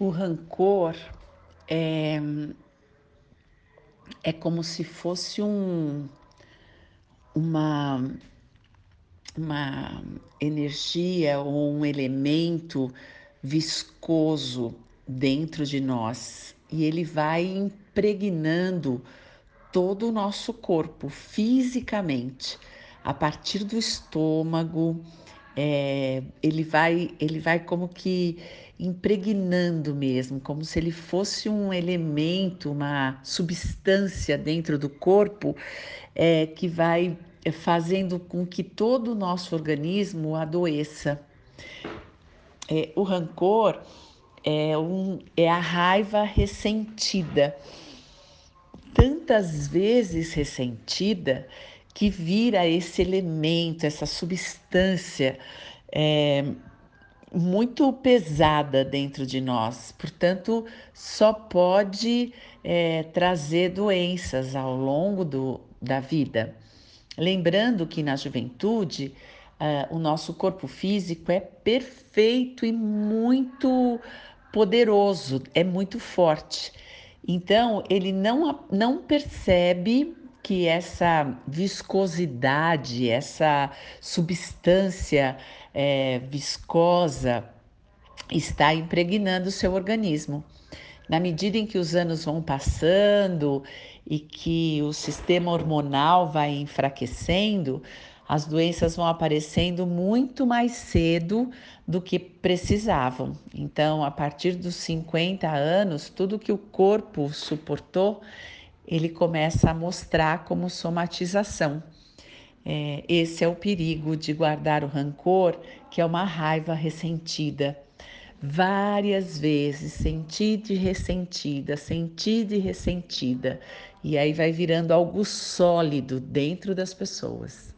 O rancor é, é como se fosse um, uma, uma energia ou um elemento viscoso dentro de nós e ele vai impregnando todo o nosso corpo fisicamente, a partir do estômago, é, ele vai ele vai como que impregnando mesmo, como se ele fosse um elemento, uma substância dentro do corpo é, que vai fazendo com que todo o nosso organismo adoeça. É, o rancor é, um, é a raiva ressentida, tantas vezes ressentida que vira esse elemento, essa substância é, muito pesada dentro de nós. Portanto, só pode é, trazer doenças ao longo do, da vida. Lembrando que na juventude, uh, o nosso corpo físico é perfeito e muito poderoso, é muito forte. Então, ele não, não percebe que essa viscosidade, essa substância é, viscosa está impregnando o seu organismo. Na medida em que os anos vão passando e que o sistema hormonal vai enfraquecendo, as doenças vão aparecendo muito mais cedo do que precisavam. Então, a partir dos 50 anos, tudo que o corpo suportou ele começa a mostrar como somatização. É, esse é o perigo de guardar o rancor, que é uma raiva ressentida. Várias vezes, sentida e ressentida, sentida e ressentida. E aí vai virando algo sólido dentro das pessoas.